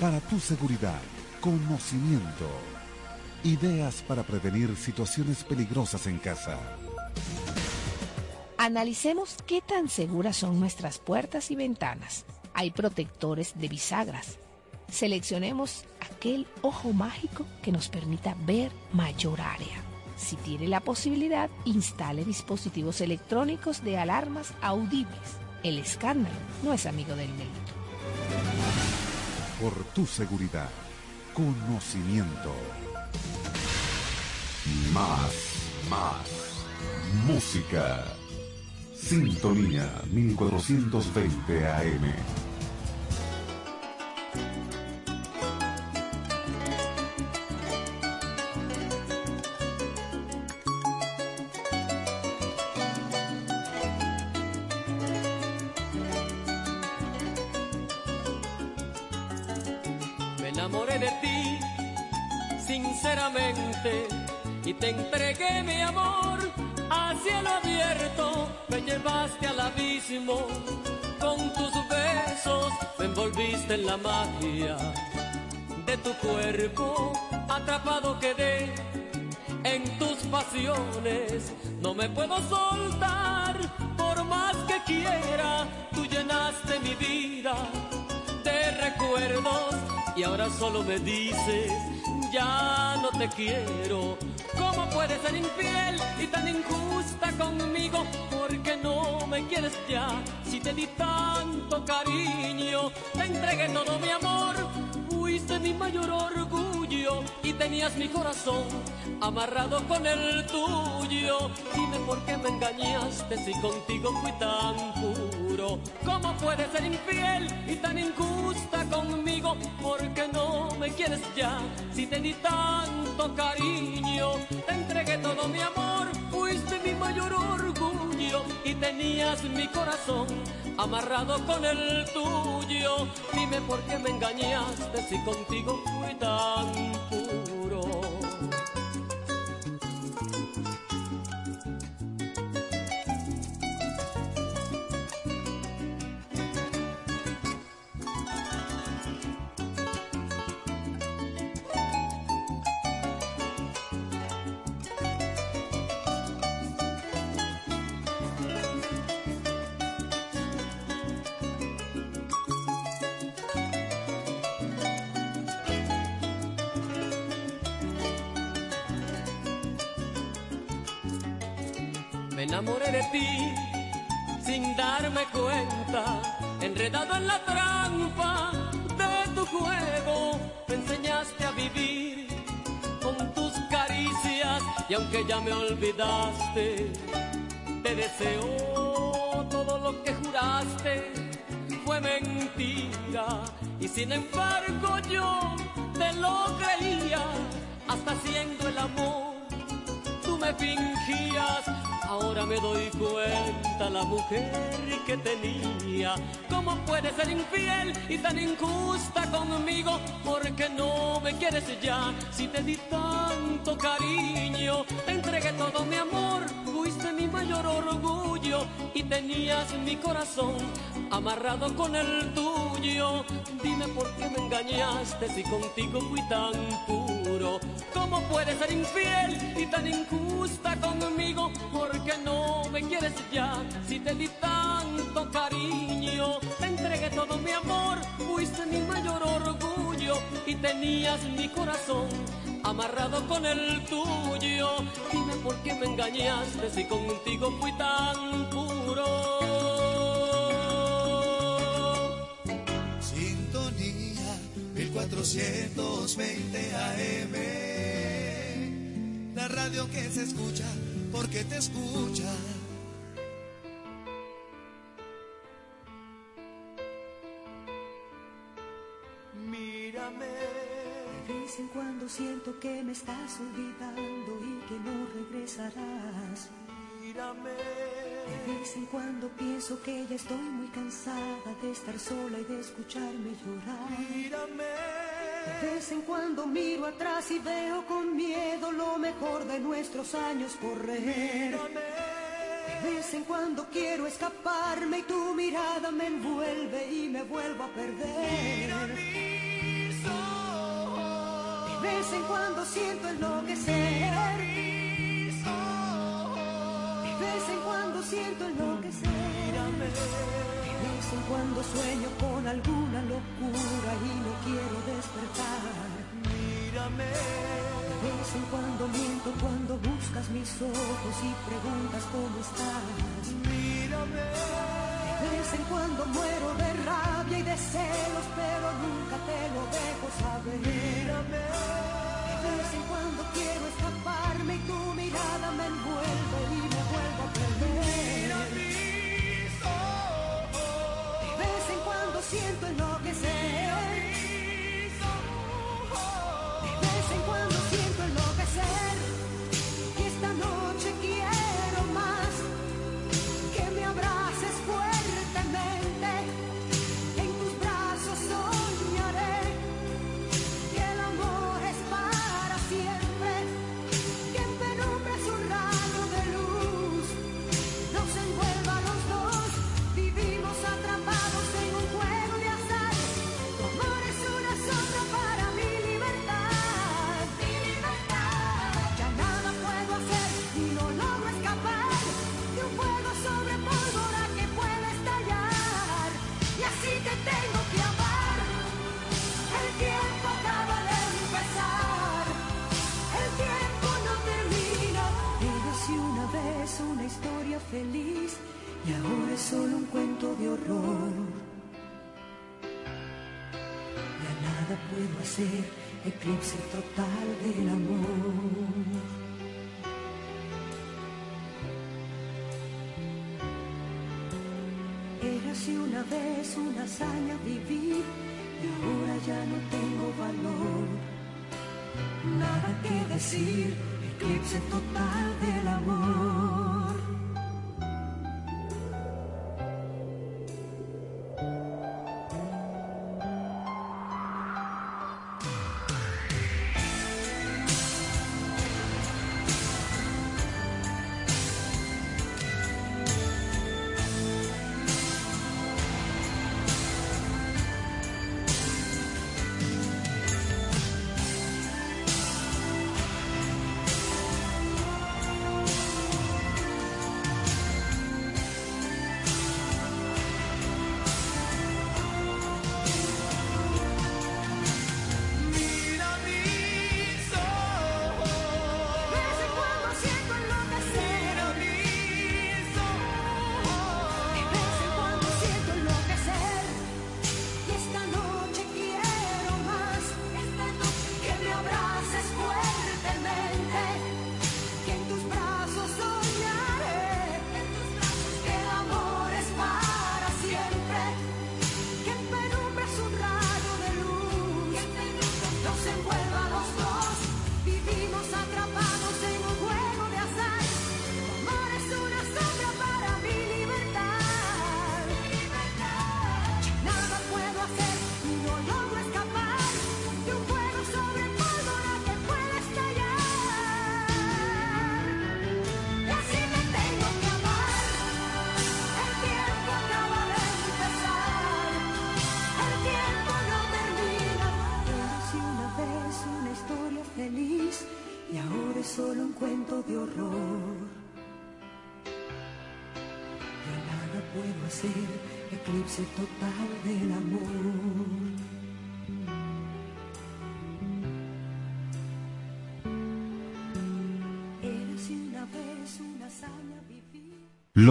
Para tu seguridad, conocimiento. Ideas para prevenir situaciones peligrosas en casa. Analicemos qué tan seguras son nuestras puertas y ventanas. Hay protectores de bisagras. Seleccionemos aquel ojo mágico que nos permita ver mayor área. Si tiene la posibilidad, instale dispositivos electrónicos de alarmas audibles. El escándalo no es amigo del delito. Por tu seguridad, conocimiento. Más, más. Música. Sintonía 1420 AM. Puedo soltar por más que quiera. Tú llenaste mi vida de recuerdos y ahora solo me dices, ya no te quiero. ¿Cómo puedes ser infiel y tan injusta conmigo? Porque no me quieres ya, si te di tanto cariño, te entregué todo mi amor, fuiste mi mayor orgullo tenías mi corazón amarrado con el tuyo. Dime por qué me engañaste si contigo fui tan puro. ¿Cómo puedes ser infiel y tan injusta conmigo? Porque no me quieres ya si te di tanto cariño. Te entregué todo mi amor, fuiste mi mayor orgullo y tenías mi corazón amarrado con el tuyo. Dime por qué me engañaste si contigo fui tan puro. Aunque ya me olvidaste, te deseo todo lo que juraste fue mentira y sin embargo yo te lo creía hasta siendo el amor tú me fingías. Ahora me doy cuenta la mujer que tenía. ¿Cómo puedes ser infiel y tan injusta conmigo? Porque no me quieres ya. Si te di tanto cariño, te entregué todo mi amor. Fuiste mi mayor orgullo y tenías mi corazón amarrado con el tuyo. Dime por qué me engañaste si contigo fui tan. ¿Cómo puedes ser infiel y tan injusta conmigo? Porque no me quieres ya si te di tanto cariño. Te entregué todo mi amor, fuiste mi mayor orgullo y tenías mi corazón amarrado con el tuyo. Dime por qué me engañaste si contigo fui tan puro. 1420 AM. La radio que se escucha porque te escucha. Mírame. De vez en cuando siento que me estás olvidando y que no regresarás. Mírame. De vez en cuando pienso que ya estoy muy cansada de estar sola y de escucharme llorar. Mírame. De vez en cuando miro atrás y veo con miedo lo mejor de nuestros años correr. De vez en cuando quiero escaparme y tu mirada me envuelve y me vuelvo a perder. vez en cuando siento enloquecer. De vez en cuando siento enloquecer. De vez en cuando sueño con alguna locura y no quiero despertar. Mírame. De vez en cuando miento cuando buscas mis ojos y preguntas cómo estás. Mírame. De vez en cuando muero de rabia y de celos, pero nunca te lo dejo saber. Mírame. De vez en cuando quiero escaparme y tu mirada me envuelve y siento enloquecer.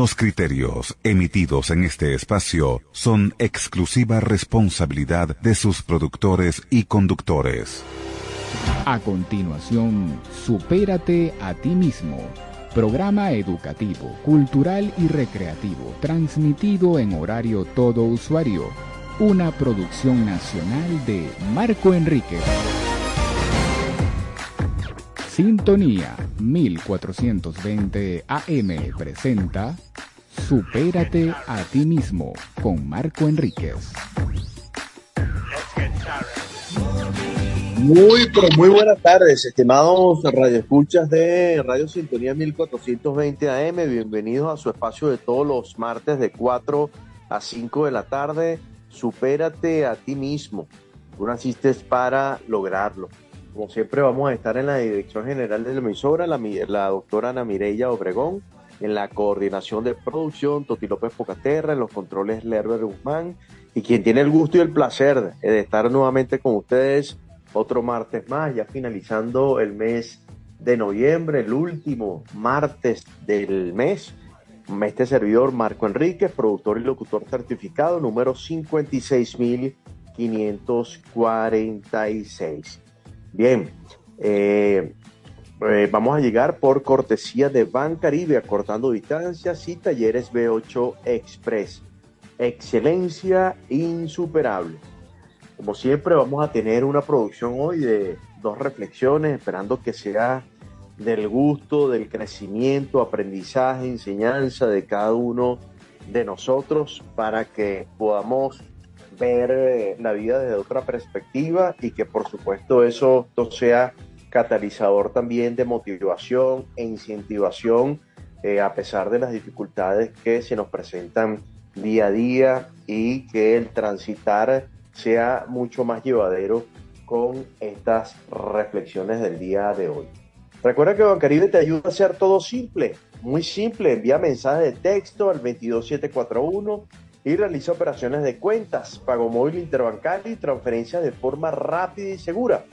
Los criterios emitidos en este espacio son exclusiva responsabilidad de sus productores y conductores. A continuación, Supérate a ti mismo. Programa educativo, cultural y recreativo, transmitido en horario todo usuario. Una producción nacional de Marco Enríquez. Sintonía 1420 AM presenta Supérate a ti mismo con Marco Enríquez. Muy, pero muy buenas tardes, estimados radioescuchas de Radio Sintonía 1420 AM. Bienvenidos a su espacio de todos los martes de 4 a 5 de la tarde. Supérate a ti mismo. Tú naciste para lograrlo. Como siempre vamos a estar en la dirección general de la emisora, la, la doctora Ana Mireya Obregón, en la coordinación de producción, Toti López Pocaterra, en los controles Lerber Guzmán, y quien tiene el gusto y el placer de estar nuevamente con ustedes otro martes más, ya finalizando el mes de noviembre, el último martes del mes. Este servidor, Marco Enríquez, productor y locutor certificado, número 56546. Bien, eh, eh, vamos a llegar por cortesía de Ban Caribe, acortando distancias y talleres B8 Express. Excelencia insuperable. Como siempre, vamos a tener una producción hoy de dos reflexiones, esperando que sea del gusto, del crecimiento, aprendizaje, enseñanza de cada uno de nosotros para que podamos ver eh, la vida desde otra perspectiva y que por supuesto eso sea catalizador también de motivación e incentivación eh, a pesar de las dificultades que se nos presentan día a día y que el transitar sea mucho más llevadero con estas reflexiones del día de hoy. Recuerda que Bancaribe te ayuda a hacer todo simple, muy simple. Envía mensajes de texto al 22741 y realiza operaciones de cuentas, pago móvil interbancario y transferencias de forma rápida y segura.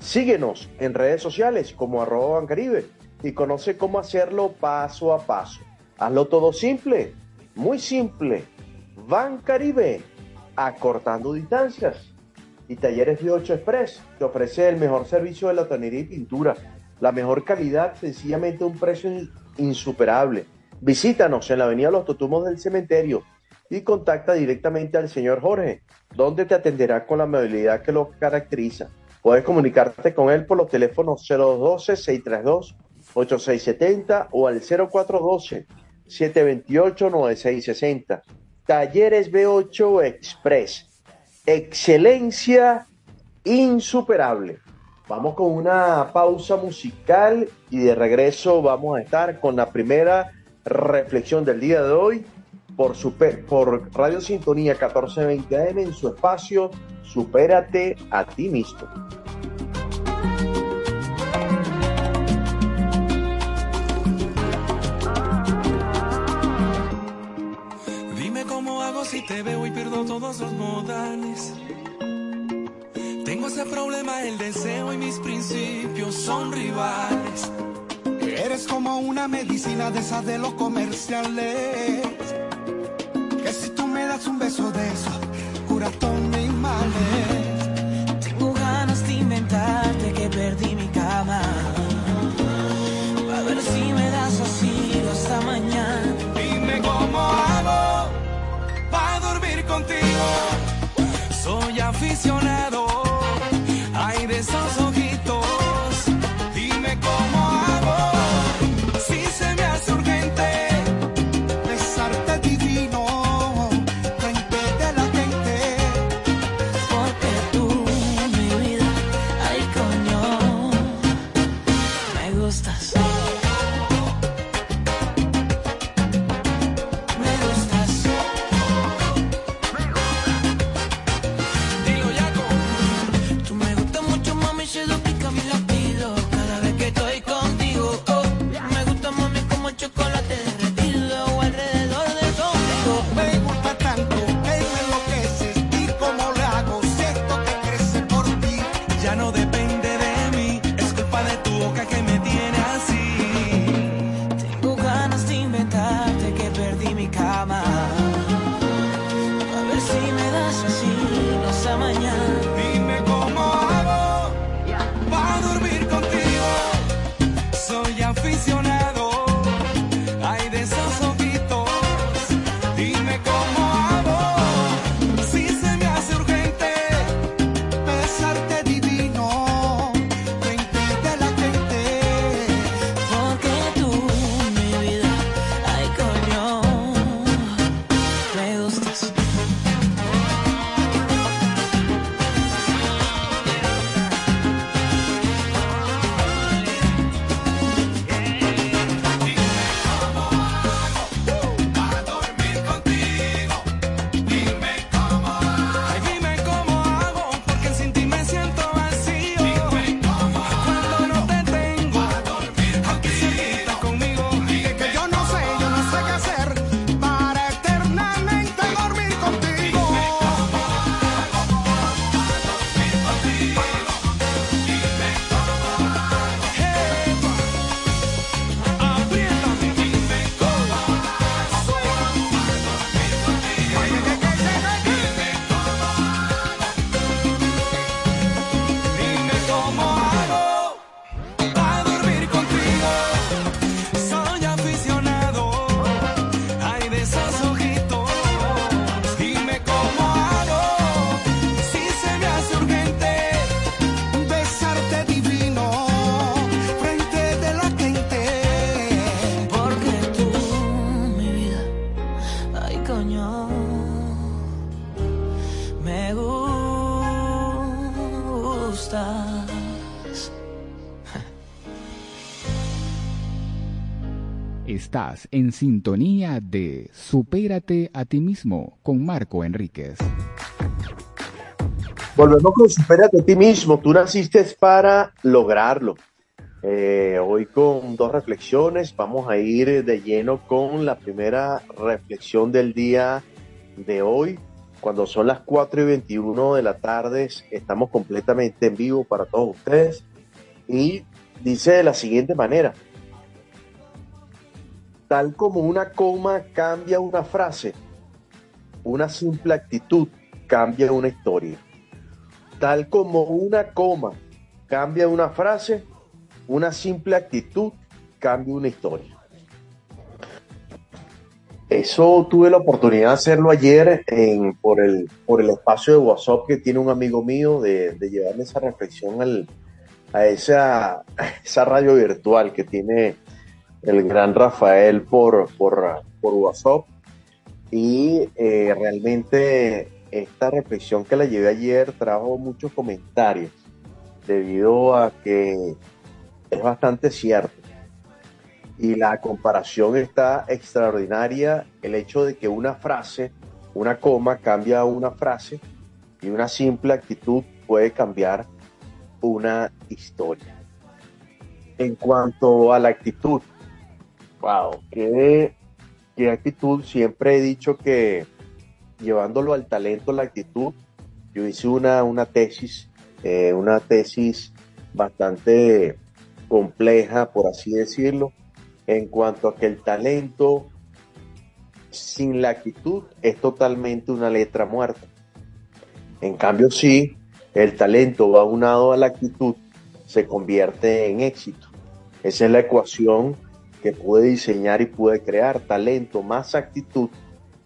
Síguenos en redes sociales como arroba Bancaribe y conoce cómo hacerlo paso a paso. Hazlo todo simple, muy simple. Bancaribe acortando distancias. Y Talleres de 8 Express te ofrece el mejor servicio de latonería y pintura, la mejor calidad, sencillamente un precio insuperable. Visítanos en la Avenida Los Totumos del Cementerio y contacta directamente al señor Jorge, donde te atenderá con la amabilidad que lo caracteriza. Puedes comunicarte con él por los teléfonos 0212-632-8670 o al 0412-728-9660. Talleres B8 Express. Excelencia insuperable. Vamos con una pausa musical y de regreso vamos a estar con la primera reflexión del día de hoy por, super, por Radio Sintonía 1420 AM en su espacio Supérate a ti mismo. si te veo y pierdo todos los modales. Tengo ese problema, el deseo y mis principios son rivales. Eres como una medicina de esas de los comerciales. Un beso de eso, cura todos mis males. Tengo ganas de inventarte que perdí mi cama. A ver si me das así hasta mañana. Dime cómo hago para dormir contigo. Soy aficionado, ay de esos Estás en sintonía de Supérate a ti mismo con Marco Enríquez. Volvemos con Supérate a ti mismo. Tú naciste para lograrlo. Eh, hoy con dos reflexiones. Vamos a ir de lleno con la primera reflexión del día de hoy. Cuando son las 4 y 21 de la tarde, estamos completamente en vivo para todos ustedes. Y dice de la siguiente manera. Tal como una coma cambia una frase, una simple actitud cambia una historia. Tal como una coma cambia una frase, una simple actitud cambia una historia. Eso tuve la oportunidad de hacerlo ayer por, el, por el espacio de WhatsApp que tiene un amigo mío de, de esa reflexión al, a, esa, a esa radio virtual que tiene el gran Rafael por, por, por WhatsApp. Y eh, realmente esta reflexión que la llevé ayer trajo muchos comentarios debido a que es bastante cierto. Y la comparación está extraordinaria. El hecho de que una frase, una coma, cambia una frase y una simple actitud puede cambiar una historia. En cuanto a la actitud, wow, qué, qué actitud. Siempre he dicho que llevándolo al talento, la actitud, yo hice una, una tesis, eh, una tesis bastante compleja, por así decirlo, en cuanto a que el talento sin la actitud es totalmente una letra muerta. En cambio, sí, el talento va unado a la actitud, se convierte en éxito. Esa es la ecuación que pude diseñar y pude crear. Talento más actitud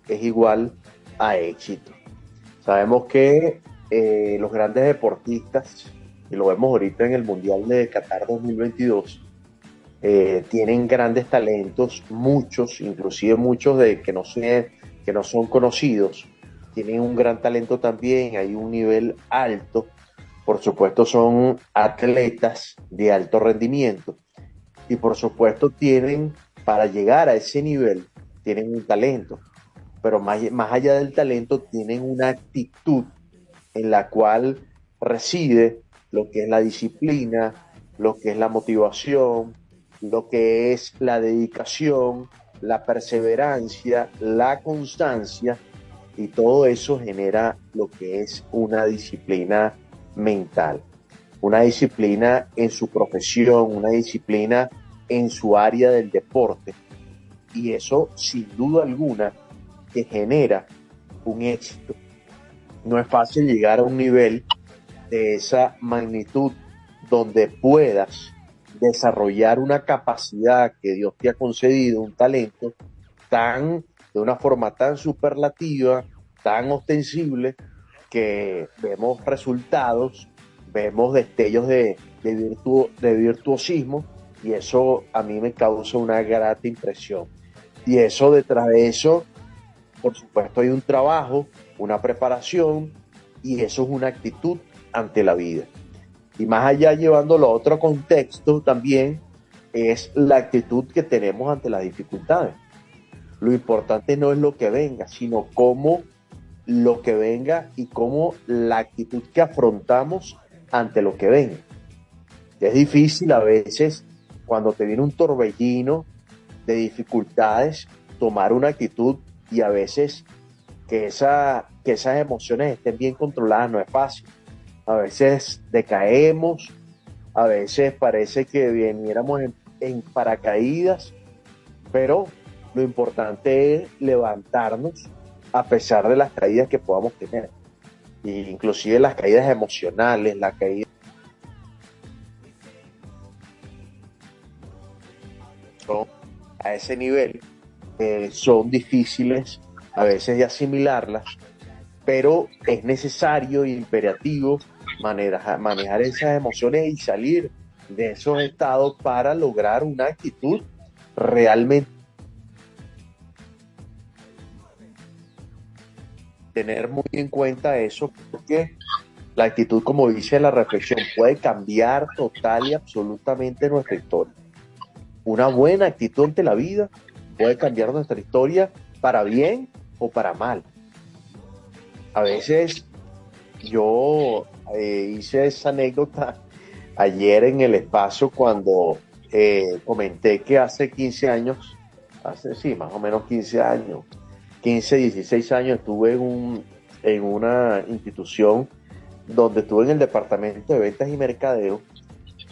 es igual a éxito. Sabemos que eh, los grandes deportistas, y lo vemos ahorita en el Mundial de Qatar 2022, eh, tienen grandes talentos, muchos, inclusive muchos de que no, sé, que no son conocidos, tienen un gran talento también, hay un nivel alto, por supuesto son atletas de alto rendimiento y por supuesto tienen, para llegar a ese nivel, tienen un talento, pero más, más allá del talento tienen una actitud en la cual reside lo que es la disciplina, lo que es la motivación, lo que es la dedicación, la perseverancia, la constancia, y todo eso genera lo que es una disciplina mental, una disciplina en su profesión, una disciplina en su área del deporte. Y eso, sin duda alguna, que genera un éxito. No es fácil llegar a un nivel de esa magnitud donde puedas desarrollar una capacidad que Dios te ha concedido, un talento tan, de una forma tan superlativa, tan ostensible, que vemos resultados, vemos destellos de, de, virtu, de virtuosismo, y eso a mí me causa una grata impresión. Y eso, detrás de eso, por supuesto, hay un trabajo, una preparación, y eso es una actitud ante la vida. Y más allá llevándolo a otro contexto también es la actitud que tenemos ante las dificultades. Lo importante no es lo que venga, sino cómo lo que venga y cómo la actitud que afrontamos ante lo que venga. Es difícil a veces cuando te viene un torbellino de dificultades tomar una actitud y a veces que, que esas emociones estén bien controladas no es fácil a veces decaemos, a veces parece que viniéramos en, en paracaídas, pero lo importante es levantarnos a pesar de las caídas que podamos tener, inclusive las caídas emocionales, la caída a ese nivel eh, son difíciles a veces de asimilarlas, pero es necesario y imperativo manejar, manejar esas emociones y salir de esos estados para lograr una actitud realmente tener muy en cuenta eso porque la actitud como dice la reflexión puede cambiar total y absolutamente nuestra historia una buena actitud ante la vida puede cambiar nuestra historia para bien o para mal. A veces yo eh, hice esa anécdota ayer en el espacio cuando eh, comenté que hace 15 años, hace sí, más o menos 15 años, 15, 16 años estuve en, un, en una institución donde estuve en el departamento de ventas y mercadeo.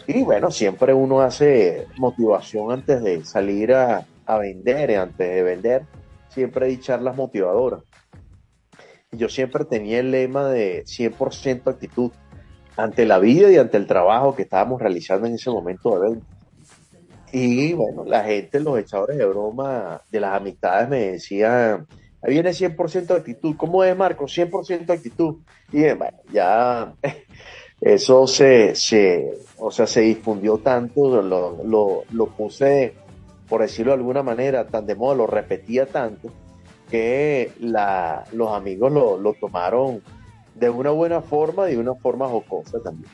Y bueno, siempre uno hace motivación antes de salir a, a vender, antes de vender, siempre hay charlas motivadoras. Yo siempre tenía el lema de 100% actitud ante la vida y ante el trabajo que estábamos realizando en ese momento de venta. Y bueno, la gente, los echadores de broma de las amistades me decían, ahí viene 100% de actitud. ¿Cómo es, Marco? 100% de actitud. Y bueno, ya eso se, se, o sea, se difundió tanto, lo, lo, lo puse, por decirlo de alguna manera, tan de moda, lo repetía tanto, que la, los amigos lo, lo tomaron de una buena forma y de una forma jocosa también.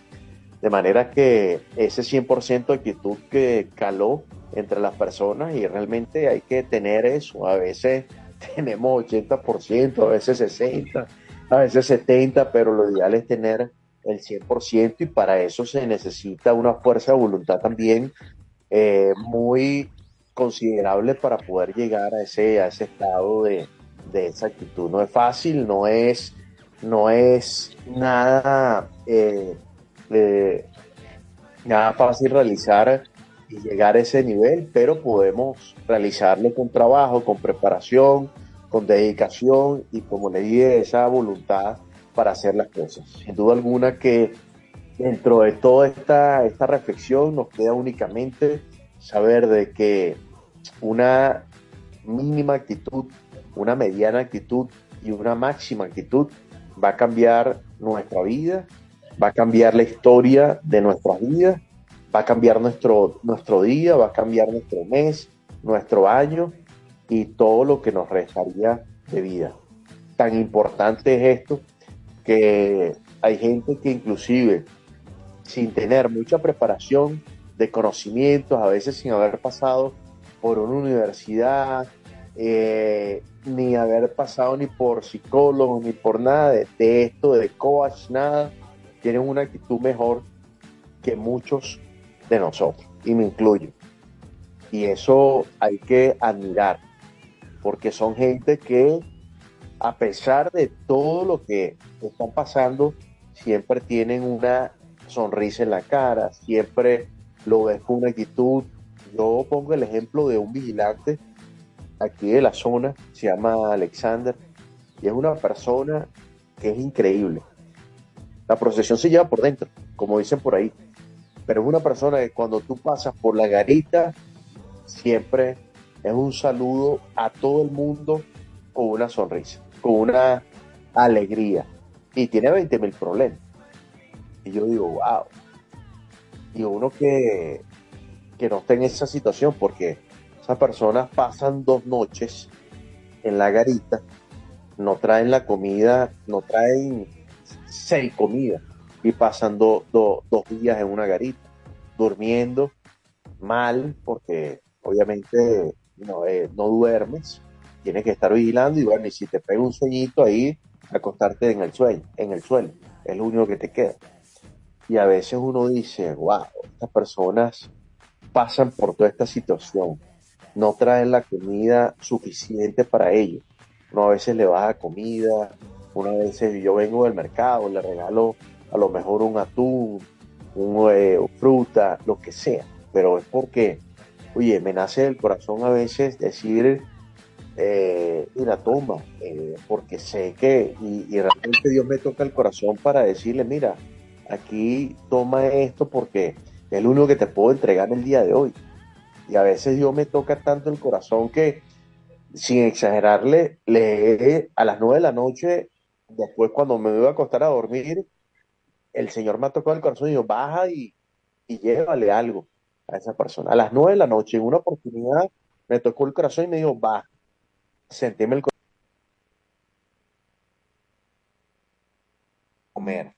De manera que ese 100% de actitud que caló entre las personas y realmente hay que tener eso. A veces tenemos 80%, a veces 60%, a veces 70%, pero lo ideal es tener el 100% y para eso se necesita una fuerza de voluntad también eh, muy considerable para poder llegar a ese, a ese estado de, de esa actitud. No es fácil, no es, no es nada, eh, nada fácil realizar y llegar a ese nivel, pero podemos realizarlo con trabajo, con preparación, con dedicación y como le dije, esa voluntad para hacer las cosas. Sin duda alguna que dentro de toda esta, esta reflexión nos queda únicamente saber de que una mínima actitud, una mediana actitud y una máxima actitud va a cambiar nuestra vida, va a cambiar la historia de nuestras vidas, va a cambiar nuestro, nuestro día, va a cambiar nuestro mes, nuestro año y todo lo que nos restaría de vida. Tan importante es esto que hay gente que inclusive sin tener mucha preparación de conocimientos, a veces sin haber pasado por una universidad, eh, ni haber pasado ni por psicólogo, ni por nada de, de esto, de coach, nada, tienen una actitud mejor que muchos de nosotros, y me incluyo. Y eso hay que admirar, porque son gente que a pesar de todo lo que están pasando, siempre tienen una sonrisa en la cara, siempre lo ves con una actitud. Yo pongo el ejemplo de un vigilante aquí de la zona, se llama Alexander, y es una persona que es increíble. La procesión se lleva por dentro, como dicen por ahí, pero es una persona que cuando tú pasas por la garita, siempre es un saludo a todo el mundo con una sonrisa, con una alegría, y tiene 20 mil problemas. Y yo digo, wow. Y uno que, que no está en esa situación, porque esas personas pasan dos noches en la garita, no traen la comida, no traen seis comidas y pasan do- do- dos días en una garita, durmiendo mal, porque obviamente no, eh, no duermes, tienes que estar vigilando y bueno, y si te pega un sueñito ahí, acostarte en el sueño, en el suelo, es lo único que te queda. Y a veces uno dice, wow, estas personas pasan por toda esta situación, no traen la comida suficiente para ellos. Uno a veces le baja comida, una vez yo vengo del mercado, le regalo a lo mejor un atún, un, eh, fruta, lo que sea, pero es porque, oye, me nace del corazón a veces decir, eh, mira, toma, eh, porque sé que, y, y realmente Dios me toca el corazón para decirle, mira, aquí toma esto porque es lo único que te puedo entregar el día de hoy. Y a veces Dios me toca tanto el corazón que, sin exagerarle, le, a las nueve de la noche, después cuando me voy a acostar a dormir, el Señor me ha tocado el corazón y dijo, baja y, y llévale algo a esa persona. A las nueve de la noche, en una oportunidad, me tocó el corazón y me dijo, baja, sentíme el corazón comer.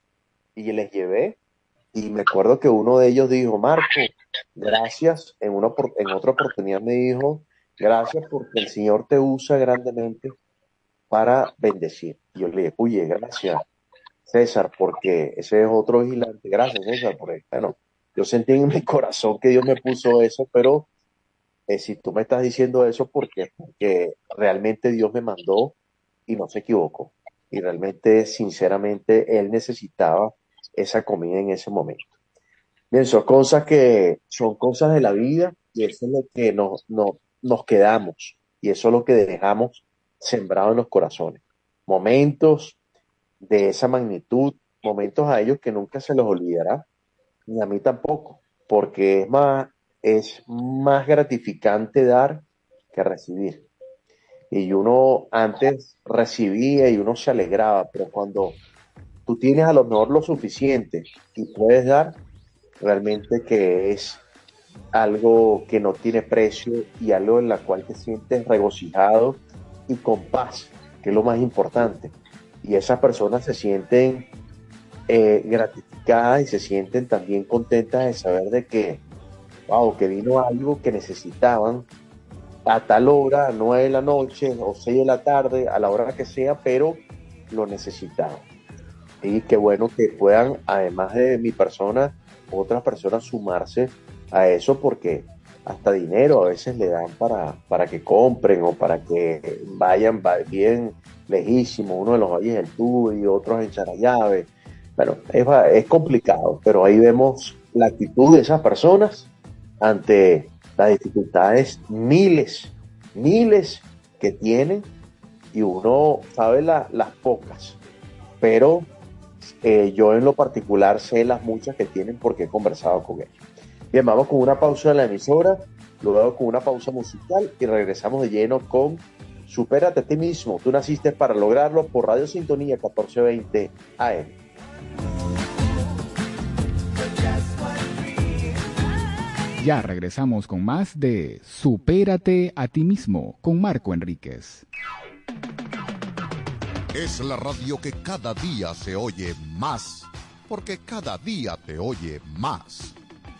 Y les llevé Y me acuerdo que uno de ellos dijo, Marco, gracias, en, una, en otra oportunidad me dijo, gracias porque el Señor te usa grandemente para bendecir. Yo le dije, oye, gracias, César, porque ese es otro vigilante. Gracias, César, porque, bueno, yo sentí en mi corazón que Dios me puso eso, pero eh, si tú me estás diciendo eso, porque, porque realmente Dios me mandó y no se equivocó. Y realmente, sinceramente, Él necesitaba esa comida en ese momento. Bien, son cosas que son cosas de la vida y eso es lo que nos, nos, nos quedamos y eso es lo que dejamos sembrado en los corazones. Momentos de esa magnitud, momentos a ellos que nunca se los olvidará, ni a mí tampoco, porque es más, es más gratificante dar que recibir. Y uno antes recibía y uno se alegraba, pero cuando tú tienes a lo mejor lo suficiente y puedes dar, realmente que es algo que no tiene precio y algo en la cual te sientes regocijado y con paz, que es lo más importante. Y esas personas se sienten eh, gratificadas y se sienten también contentas de saber de que, wow, que vino algo que necesitaban a tal hora, a nueve de la noche o seis de la tarde, a la hora que sea, pero lo necesitaban. Y qué bueno que puedan, además de mi persona, otras personas sumarse a eso porque hasta dinero a veces le dan para, para que compren o para que vayan va- bien lejísimo, uno de los valles del Tubo y otros en Charallave. Bueno, es, es complicado, pero ahí vemos la actitud de esas personas ante las dificultades miles, miles que tienen y uno sabe la- las pocas, pero eh, yo en lo particular sé las muchas que tienen porque he conversado con ellos. Bien, vamos con una pausa en la emisora, luego con una pausa musical y regresamos de lleno con Supérate a ti mismo. Tú naciste para lograrlo por Radio Sintonía 1420 AM. Ya regresamos con más de Supérate a ti mismo con Marco Enríquez. Es la radio que cada día se oye más, porque cada día te oye más.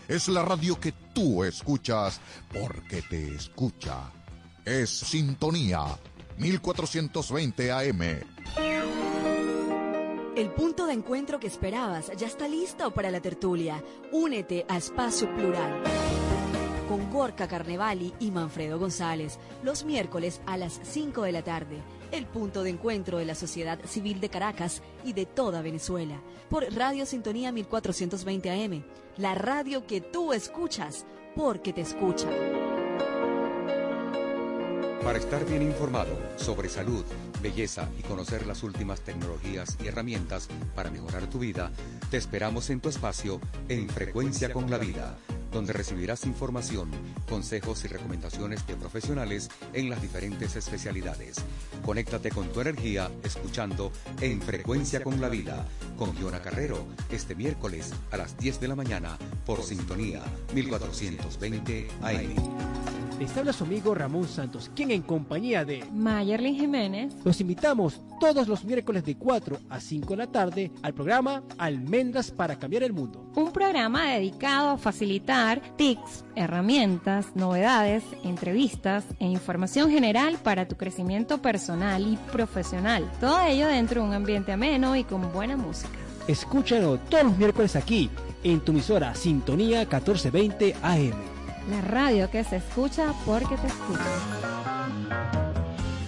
Es la radio que tú escuchas porque te escucha. Es Sintonía 1420 AM. El punto de encuentro que esperabas ya está listo para la tertulia. Únete a Espacio Plural. Con Gorka Carnevali y Manfredo González, los miércoles a las 5 de la tarde. El punto de encuentro de la sociedad civil de Caracas y de toda Venezuela. Por Radio Sintonía 1420 AM. La radio que tú escuchas porque te escucha. Para estar bien informado sobre salud, belleza y conocer las últimas tecnologías y herramientas para mejorar tu vida, te esperamos en tu espacio en Frecuencia con la Vida, donde recibirás información, consejos y recomendaciones de profesionales en las diferentes especialidades. Conéctate con tu energía escuchando en Frecuencia con la Vida con Giona Carrero este miércoles a las 10 de la mañana por Sintonía 1420 AM. Les habla su amigo Ramón Santos, quien en compañía de Mayerlin Jiménez los invitamos todos los miércoles de 4 a 5 de la tarde al programa Almendras para cambiar el mundo. un programa dedicado a facilitar tips, herramientas, novedades, entrevistas e información general para tu crecimiento personal y profesional. Todo ello dentro de un ambiente ameno y con buena música. Escúchalo todos los miércoles aquí en tu emisora Sintonía 1420 AM. La radio que se escucha porque te escucha.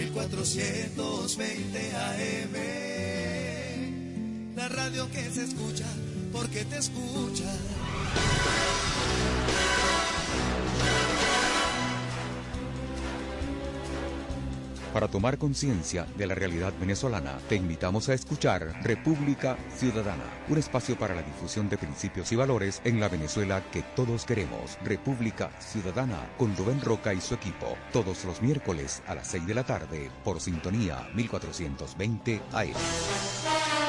1420 AM. La radio que se escucha porque te escucha. Para tomar conciencia de la realidad venezolana, te invitamos a escuchar República Ciudadana, un espacio para la difusión de principios y valores en la Venezuela que todos queremos. República Ciudadana con Rubén Roca y su equipo, todos los miércoles a las 6 de la tarde por sintonía 1420 AM.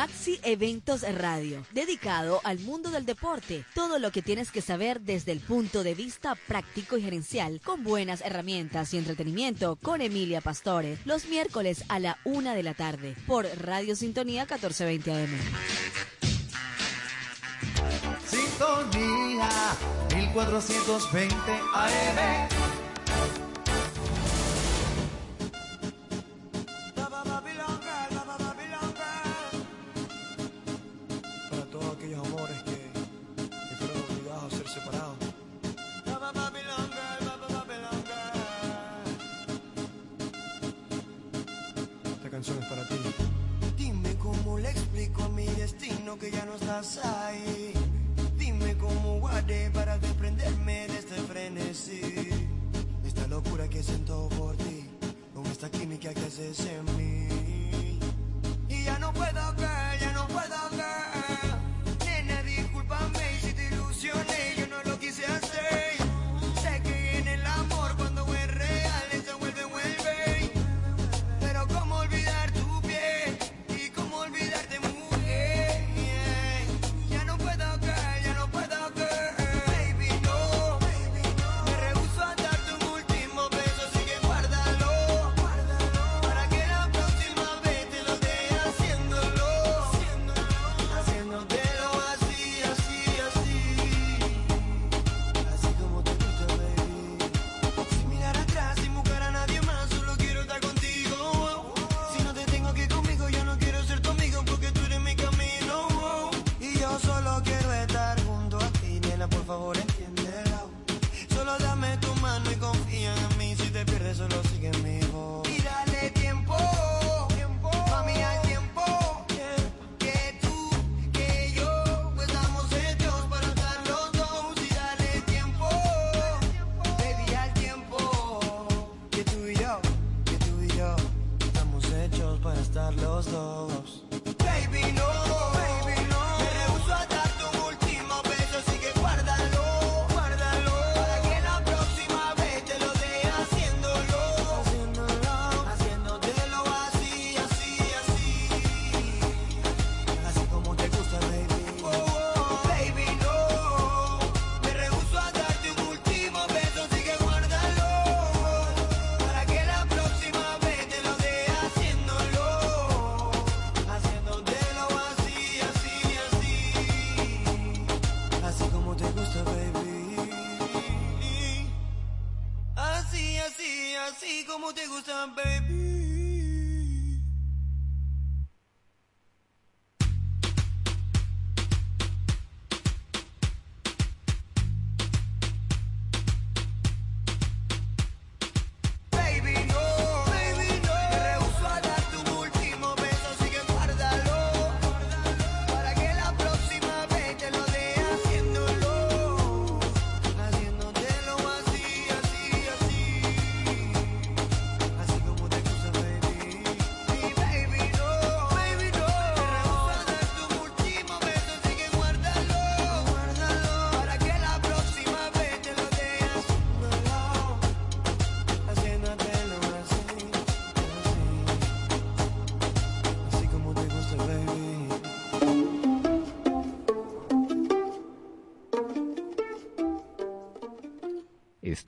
Maxi Eventos Radio, dedicado al mundo del deporte. Todo lo que tienes que saber desde el punto de vista práctico y gerencial, con buenas herramientas y entretenimiento, con Emilia Pastore, los miércoles a la una de la tarde, por Radio Sintonía 1420 AM. Sintonía 1420 AM. Que ya no estás ahí. Dime cómo guardé para desprenderme de este frenesí. Esta locura que siento por ti, con esta química que haces en mí. Y ya no puedo creer, ya no puedo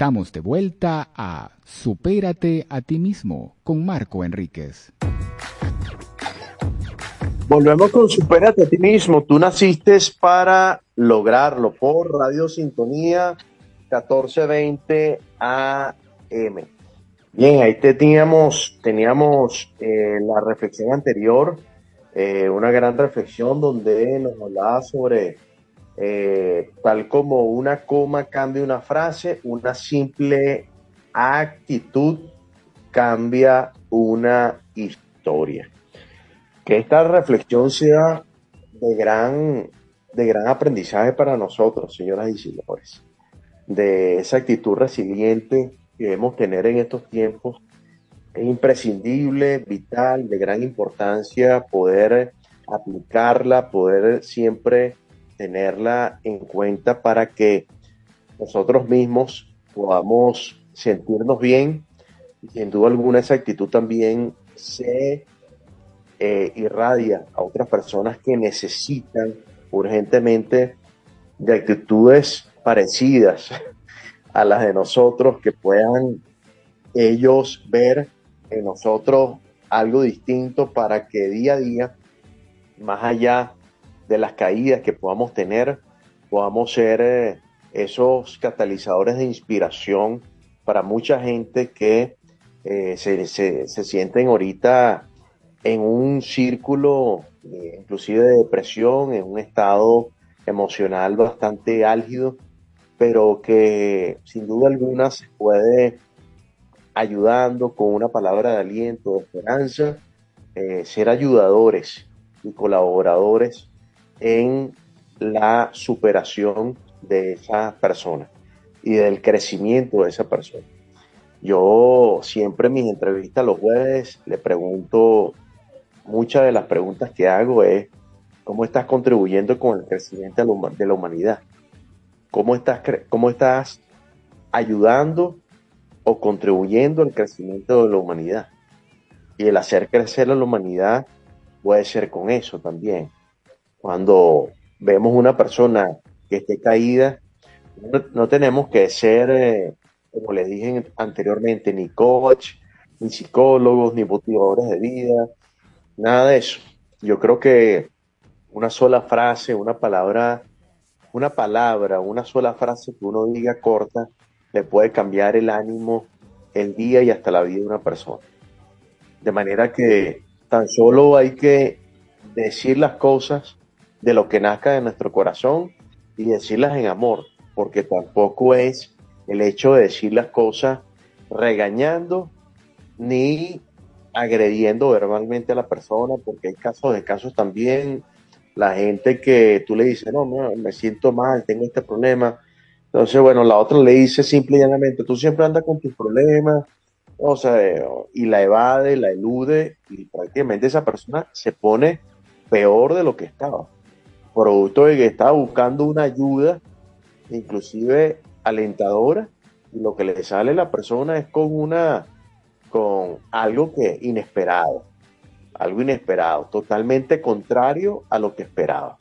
Estamos de vuelta a Supérate a ti mismo con Marco Enríquez. Volvemos con Supérate a ti mismo. Tú naciste para lograrlo por Radio Sintonía 1420 AM. Bien, ahí teníamos, teníamos eh, la reflexión anterior, eh, una gran reflexión donde nos hablaba sobre eh, tal como una coma cambia una frase, una simple actitud cambia una historia. Que esta reflexión sea de gran de gran aprendizaje para nosotros, señoras y señores, de esa actitud resiliente que debemos tener en estos tiempos. Es imprescindible, vital, de gran importancia poder aplicarla, poder siempre tenerla en cuenta para que nosotros mismos podamos sentirnos bien y sin duda alguna esa actitud también se eh, irradia a otras personas que necesitan urgentemente de actitudes parecidas a las de nosotros, que puedan ellos ver en nosotros algo distinto para que día a día, más allá de las caídas que podamos tener, podamos ser eh, esos catalizadores de inspiración para mucha gente que eh, se, se, se sienten ahorita en un círculo eh, inclusive de depresión, en un estado emocional bastante álgido, pero que sin duda alguna se puede ayudando con una palabra de aliento, de esperanza, ser ayudadores y colaboradores en la superación de esa persona y del crecimiento de esa persona. Yo siempre en mis entrevistas los jueves le pregunto muchas de las preguntas que hago es, ¿cómo estás contribuyendo con el crecimiento de la humanidad? ¿Cómo estás, cómo estás ayudando o contribuyendo al crecimiento de la humanidad? Y el hacer crecer a la humanidad puede ser con eso también. Cuando vemos una persona que esté caída, no, tenemos que ser, eh, como les dije anteriormente, ni coach, ni psicólogos, ni motivadores de vida, Nada de eso. Yo creo que una sola frase, una palabra, una palabra, una sola frase que uno diga corta, le puede cambiar el ánimo, el día y hasta la vida de una persona. De manera que tan solo hay que decir las cosas de lo que nazca de nuestro corazón y decirlas en amor, porque tampoco es el hecho de decir las cosas regañando ni agrediendo verbalmente a la persona, porque hay casos de casos también, la gente que tú le dices, no, me siento mal, tengo este problema. Entonces, bueno, la otra le dice simple y llanamente, tú siempre andas con tus problemas, o sea, y la evade, la elude, y prácticamente esa persona se pone peor de lo que estaba. Producto de que estaba buscando una ayuda, inclusive alentadora, y lo que le sale a la persona es con una con algo que inesperado, algo inesperado, totalmente contrario a lo que esperaba.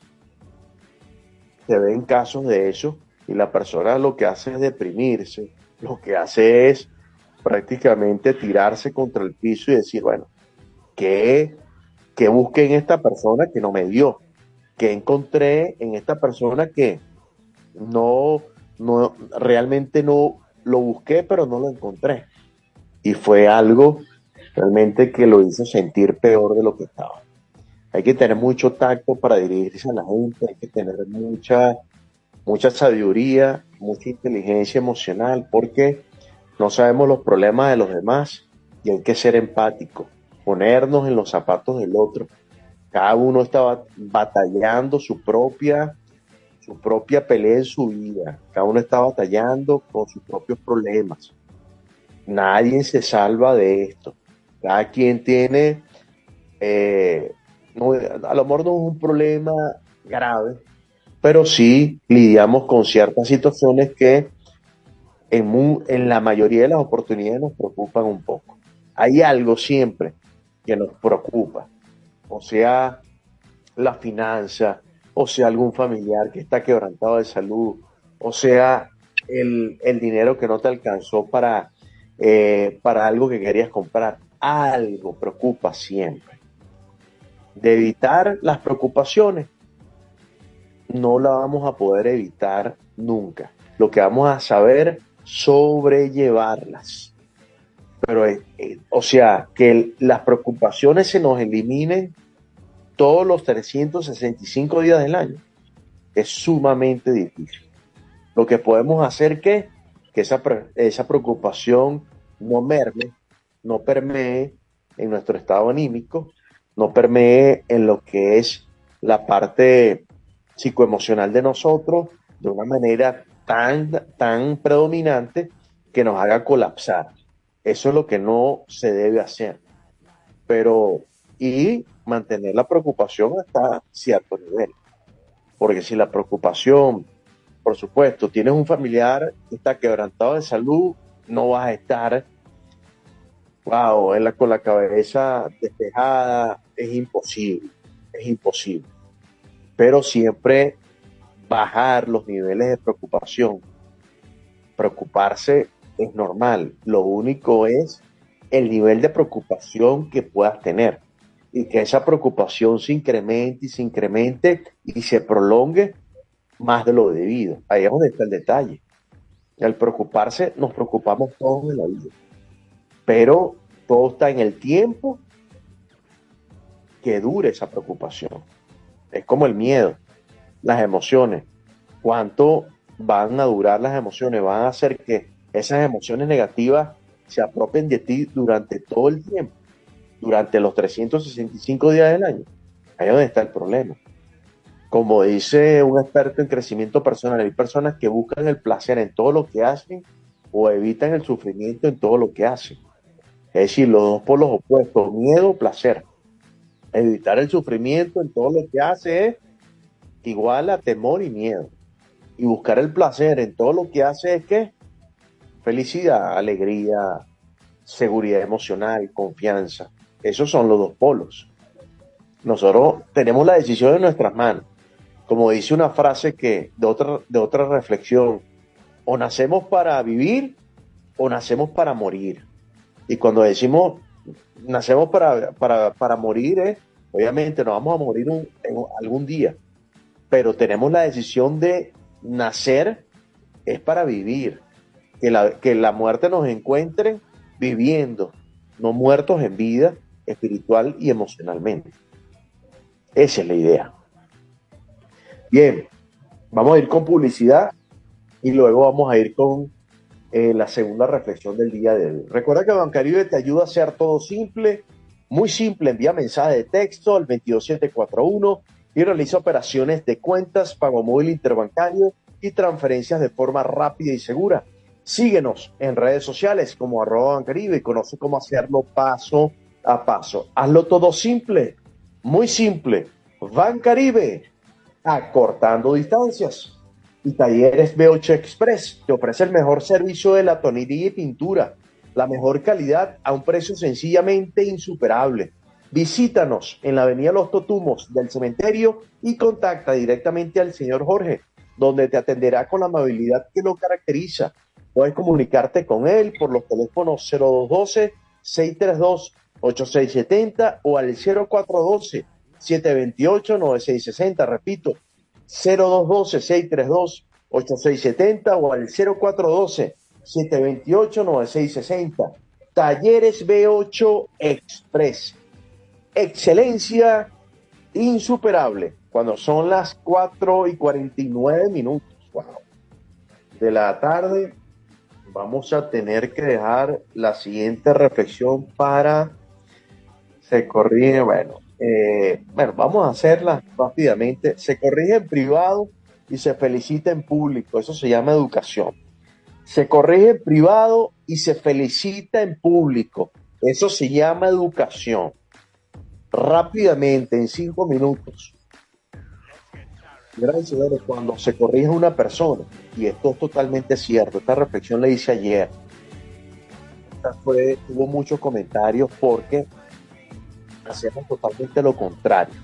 Se ven casos de eso y la persona lo que hace es deprimirse, lo que hace es prácticamente tirarse contra el piso y decir, bueno, ¿qué, qué busqué en esta persona que no me dio? ¿Qué encontré en esta persona que no, no, realmente no lo busqué, pero no lo encontré? y fue algo realmente que lo hizo sentir peor de lo que estaba. Hay que tener mucho tacto para dirigirse a la gente, hay que tener mucha, mucha sabiduría, mucha inteligencia emocional, porque no sabemos los problemas de los demás y hay que ser empático, ponernos en los zapatos del otro. Cada uno estaba batallando su propia, su propia pelea en su vida. Cada uno está batallando con sus propios problemas nadie se salva de esto. Cada quien tiene, eh, a lo mejor no es un problema grave, pero sí lidiamos con ciertas situaciones que en la mayoría de las oportunidades nos preocupan un poco. Hay algo siempre que nos preocupa, o sea, la finanza, o sea, algún familiar que está quebrantado de salud, o sea, el, el dinero que no te alcanzó para eh, para algo que querías comprar. Algo preocupa siempre. De evitar las preocupaciones, no la vamos a poder evitar nunca. Lo que vamos a saber sobrellevarlas. Pero, eh, eh, o sea, que las preocupaciones se nos eliminen todos los 365 días del año. Es sumamente difícil. Lo que podemos hacer que, que esa, esa preocupación no merme, no permee en nuestro estado anímico, no permee en lo que es la parte psicoemocional de nosotros de una manera tan, tan predominante que nos haga colapsar. Eso es lo que no se debe hacer. Pero, y mantener la preocupación hasta cierto nivel. Porque si la preocupación, por supuesto, tienes un familiar que está quebrantado de salud, no vas a estar, wow, en la, con la cabeza despejada, es imposible, es imposible. Pero siempre bajar los niveles de preocupación. Preocuparse es normal, lo único es el nivel de preocupación que puedas tener y que esa preocupación se incremente y se incremente y se prolongue más de lo debido. Ahí es donde está el detalle. Al preocuparse, nos preocupamos todos en la vida, pero todo está en el tiempo que dure esa preocupación. Es como el miedo, las emociones. ¿Cuánto van a durar las emociones? Van a hacer que esas emociones negativas se apropien de ti durante todo el tiempo, durante los 365 días del año. Ahí es donde está el problema. Como dice un experto en crecimiento personal, hay personas que buscan el placer en todo lo que hacen o evitan el sufrimiento en todo lo que hacen. Es decir, los dos polos opuestos, miedo, placer. Evitar el sufrimiento en todo lo que hace es igual a temor y miedo. Y buscar el placer en todo lo que hace es que felicidad, alegría, seguridad emocional, confianza. Esos son los dos polos. Nosotros tenemos la decisión en nuestras manos. Como dice una frase que de otra, de otra reflexión, o nacemos para vivir o nacemos para morir. Y cuando decimos nacemos para, para, para morir, eh, obviamente nos vamos a morir algún día, pero tenemos la decisión de nacer es para vivir, que la, que la muerte nos encuentre viviendo, no muertos en vida espiritual y emocionalmente. Esa es la idea. Bien, vamos a ir con publicidad y luego vamos a ir con eh, la segunda reflexión del día de hoy. Recuerda que Bancaribe te ayuda a hacer todo simple, muy simple. Envía mensaje de texto al 22741 y realiza operaciones de cuentas, pago móvil interbancario y transferencias de forma rápida y segura. Síguenos en redes sociales como arroba Bancaribe y conoce cómo hacerlo paso a paso. Hazlo todo simple, muy simple. Bancaribe, acortando distancias y Talleres B8 Express te ofrece el mejor servicio de latonería y pintura, la mejor calidad a un precio sencillamente insuperable. Visítanos en la avenida Los Totumos del cementerio y contacta directamente al señor Jorge, donde te atenderá con la amabilidad que lo caracteriza. Puedes comunicarte con él por los teléfonos 0212-632-8670 o al 0412-728-9660. Repito, 0212-632-8670 o al 0412-728-9660. Talleres B8 Express. Excelencia insuperable. Cuando son las 4 y 49 minutos wow, de la tarde, vamos a tener que dejar la siguiente reflexión para... Se corrige, bueno, eh, bueno, vamos a hacerla rápidamente. Se corrige en privado y se felicita en público. Eso se llama educación. Se corrige en privado y se felicita en público. Eso se llama educación. Rápidamente, en cinco minutos. Señoras y señores, cuando se corrige una persona, y esto es totalmente cierto, esta reflexión la hice ayer, fue, tuvo muchos comentarios porque hacemos totalmente lo contrario.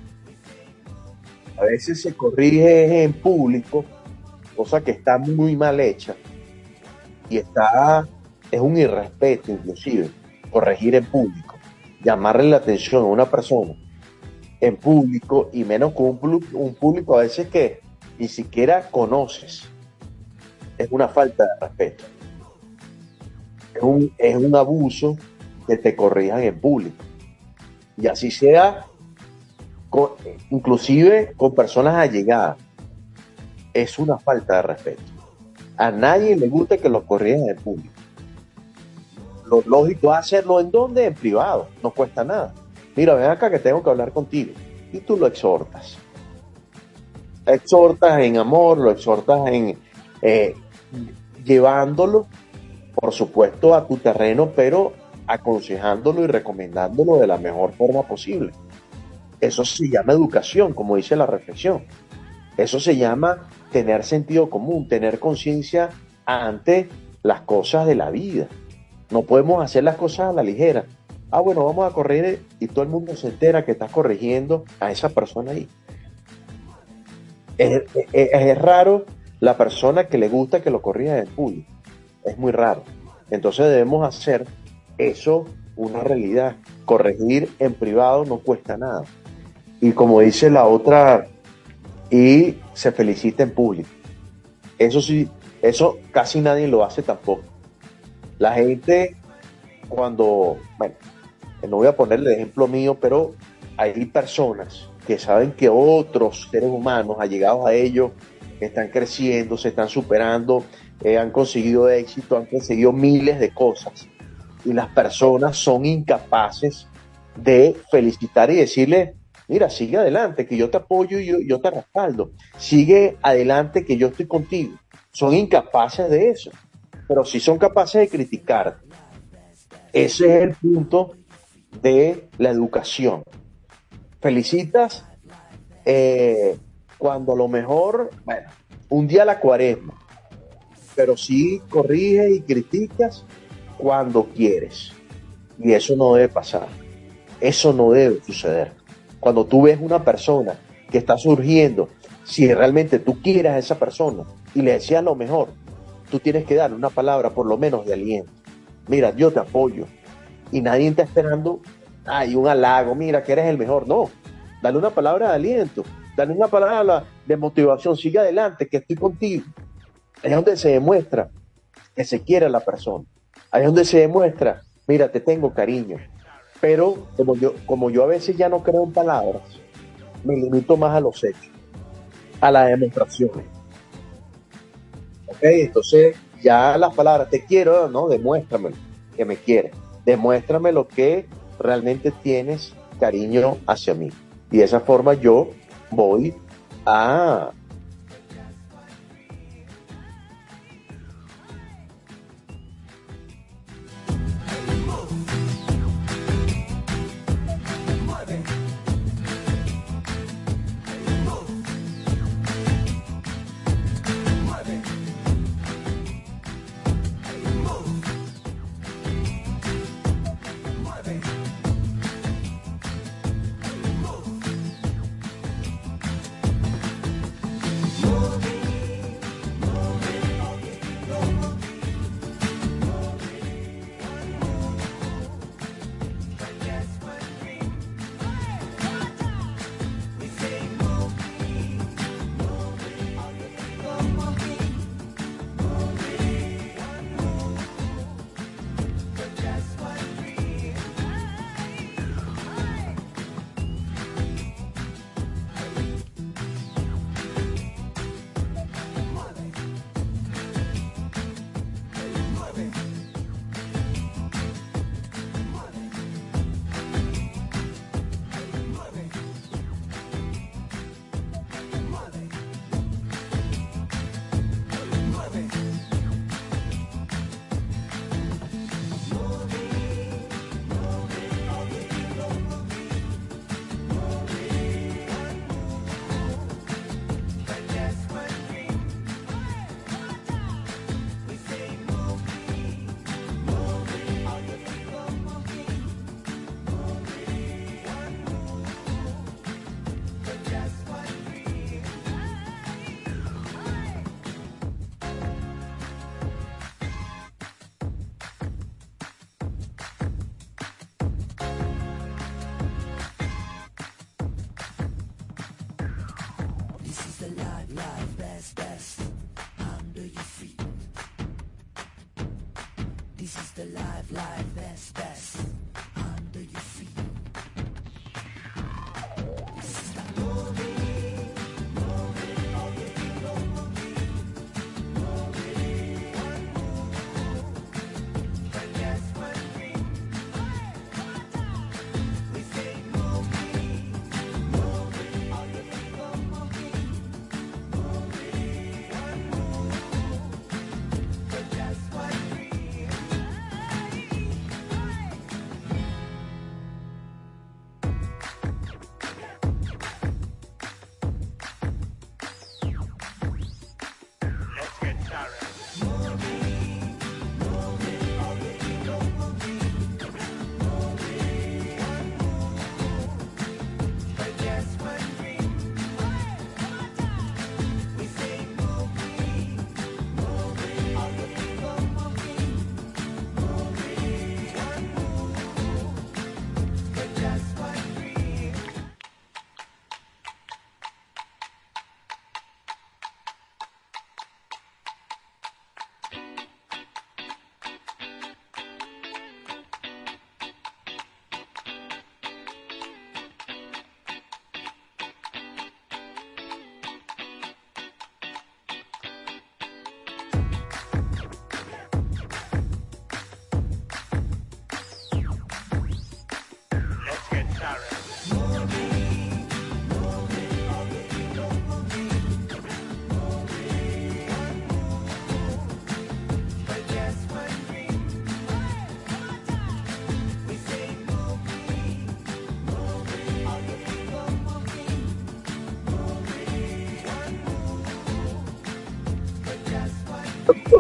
A veces se corrige en público, cosa que está muy mal hecha, y está, es un irrespeto inclusive, corregir en público, llamarle la atención a una persona en público y menos con un, público a veces que ni siquiera conoces. Es una falta de respeto. Es un, es un abuso que te corrijan en público. Y así sea, inclusive con personas allegadas. Es una falta de respeto. A nadie le gusta que lo corrijan en público. Lo lógico es hacerlo en donde, en privado, no cuesta nada. Mira, ven acá que tengo que hablar contigo. Y tú lo exhortas. exhortas en amor, lo exhortas en eh, llevándolo, por supuesto, a tu terreno, pero aconsejándolo y recomendándolo de la mejor forma posible. Eso se llama educación, como dice la reflexión. Eso se llama tener sentido común, tener conciencia ante las cosas de la vida. No podemos hacer las cosas a la ligera. Ah, bueno, vamos a correr y todo el mundo se entera que estás corrigiendo a esa persona ahí. Es, es- es raro la persona que le gusta que lo corrija en público. Es muy raro. Entonces debemos hacer eso una realidad. Corregir en privado no cuesta nada. Y como dice la otra, y se felicita en público. Eso sí, eso casi nadie lo hace tampoco. La gente cuando, bueno, no voy a ponerle el ejemplo mío, pero hay personas que saben que otros seres humanos allegados a ellos están creciendo, se están superando, eh, han conseguido éxito, han conseguido miles de cosas. Y las personas son incapaces de felicitar y decirle, mira, sigue adelante, que yo te apoyo y yo, te respaldo. Sigue adelante, que yo estoy contigo. Son incapaces de eso, pero sí son capaces de criticar. Ese es el punto de la educación. Felicitas eh, cuando a lo mejor, bueno, un día la cuaresma, pero sí corriges y criticas cuando quieres. Y eso no debe pasar. Eso no debe suceder. Cuando tú ves una persona que está surgiendo, si realmente tú quieres a esa persona y le deseas lo mejor, tú tienes que darle una palabra por lo menos de aliento. Mira, yo te apoyo. Y nadie está esperando, ay, un halago, mira que eres el mejor. No, dale una palabra de aliento, dale una palabra de motivación, sigue adelante, que estoy contigo. Ahí es donde se demuestra que se quiere a la persona. Ahí es donde se demuestra, mira, te tengo cariño. Pero como yo, como yo a veces ya no creo en palabras, me limito más a los hechos, a las demostraciones. ¿Ok? Entonces, ya las palabras, te quiero, no, demuéstramelo, que me quieres. Demuéstrame lo que realmente tienes cariño hacia mí. Y de esa forma yo voy a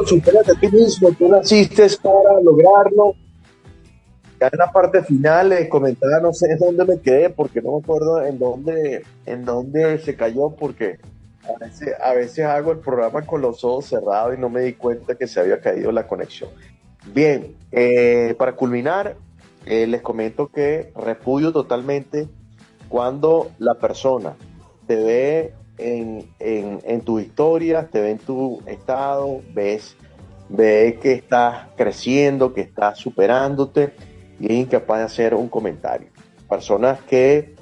Supérate a ti mismo, tú naciste para lograrlo. Ya en la parte final les comentaba, no sé dónde me quedé, porque no me acuerdo en dónde, en dónde se cayó, porque a veces, a veces hago el programa con los ojos cerrados y no me di cuenta que se había caído la conexión. Bien, eh, para culminar, eh, les comento que repudio totalmente cuando la persona te ve en, en, en tus historias, te ve en tu estado, ves, ve que estás creciendo, que estás superándote y es incapaz de hacer un comentario. Personas que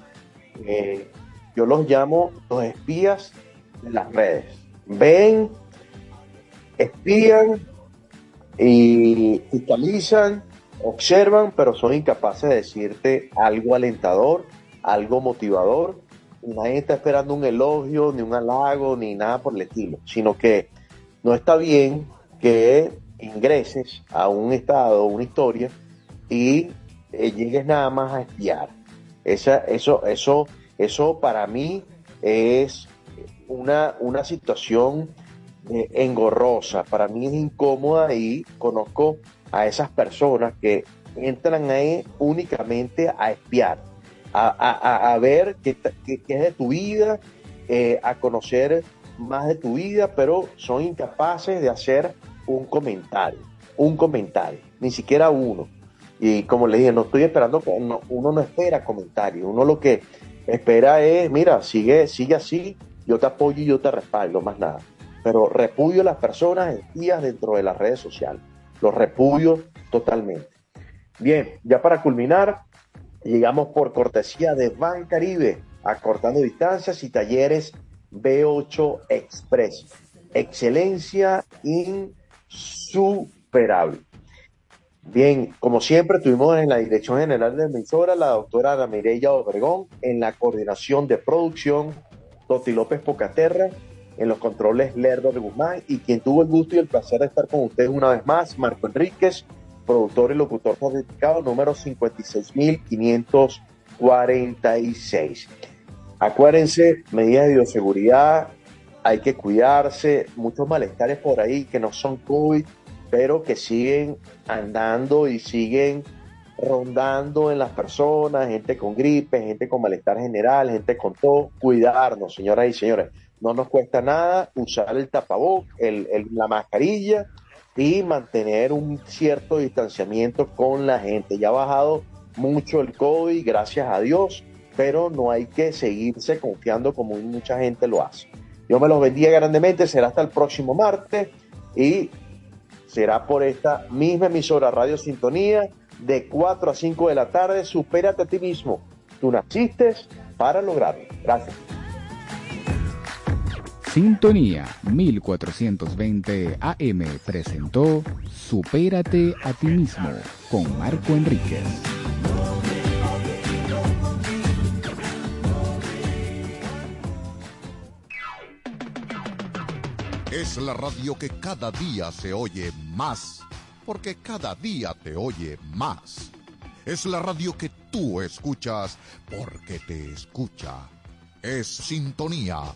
eh, yo los llamo los espías de las redes. Ven, espían y fiscalizan, observan, pero son incapaces de decirte algo alentador, algo motivador. Nadie está esperando un elogio, ni un halago, ni nada por el estilo, sino que no está bien que ingreses a un estado, una historia, y eh, llegues nada más a espiar. Esa, eso, eso, eso para mí es una, una situación eh, engorrosa, para mí es incómoda y conozco a esas personas que entran ahí únicamente a espiar, a, ver qué, qué- es de tu vida, eh, a conocer más de tu vida, pero son incapaces de hacer un comentario, un comentario, ni siquiera uno. Y como le dije, no estoy esperando, no- uno no espera comentarios, uno lo que espera es, mira, sigue, sigue así, yo te apoyo y yo te respaldo, más nada. Pero repudio a las personas espías dentro de las redes sociales, los repudio totalmente. Bien, ya para culminar, llegamos por cortesía de Ban Caribe, acortando distancias y talleres B8 Express. Excelencia insuperable. Bien, como siempre, tuvimos en la dirección general de emisora la doctora Mireya Obregón, en la coordinación de producción, Toti López Pocaterra, en los controles Lerdo de Guzmán, y quien tuvo el gusto y el placer de estar con ustedes una vez más, Marco Enríquez, productor y locutor certificado número 56546. Acuérdense, medidas de bioseguridad, hay que cuidarse, muchos malestares por ahí que no son COVID, pero que siguen andando y siguen rondando en las personas, gente con gripe, gente con malestar general, gente con todo. Cuidarnos, señoras y señores. No nos cuesta nada usar el tapabocas, el, el- la mascarilla y mantener un cierto distanciamiento con la gente. Ya ha bajado mucho el COVID, gracias a Dios, pero no hay que seguirse confiando como mucha gente lo hace. Dios me los bendiga grandemente, será hasta el próximo martes y será por esta misma emisora Radio Sintonía de 4 a 5 de la tarde. Supérate a ti mismo. Tú naciste para lograrlo. Gracias. Sintonía 1420 AM presentó Supérate a ti mismo con Marco Enríquez. Es la radio que cada día se oye más, porque cada día te oye más. Es la radio que tú escuchas, porque te escucha. Es Sintonía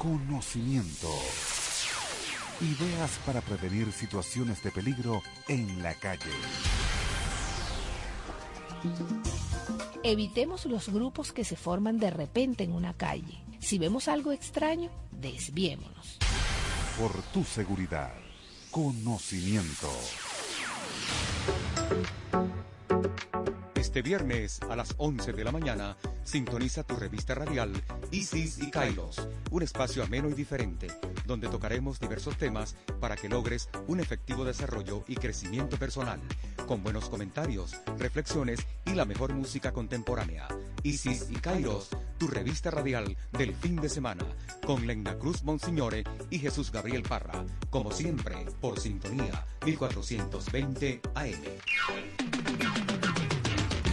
conocimiento. Ideas para prevenir situaciones de peligro en la calle. Evitemos los grupos que se forman de repente en una calle. Si vemos algo extraño, desviémonos. Por tu seguridad, conocimiento. Este viernes a las 11 de la mañana, sintoniza tu revista radial Isis y Kairos, un espacio ameno y diferente, donde tocaremos diversos temas para que logres un efectivo desarrollo y crecimiento personal, con buenos comentarios, reflexiones y la mejor música contemporánea. Isis y Kairos, tu revista radial del fin de semana, con Lenda Cruz Monsignore y Jesús Gabriel Parra, como siempre, por sintonía 1420 AM.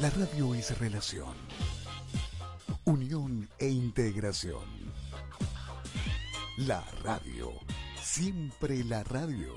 La radio es relación, unión e integración. La radio, siempre la radio.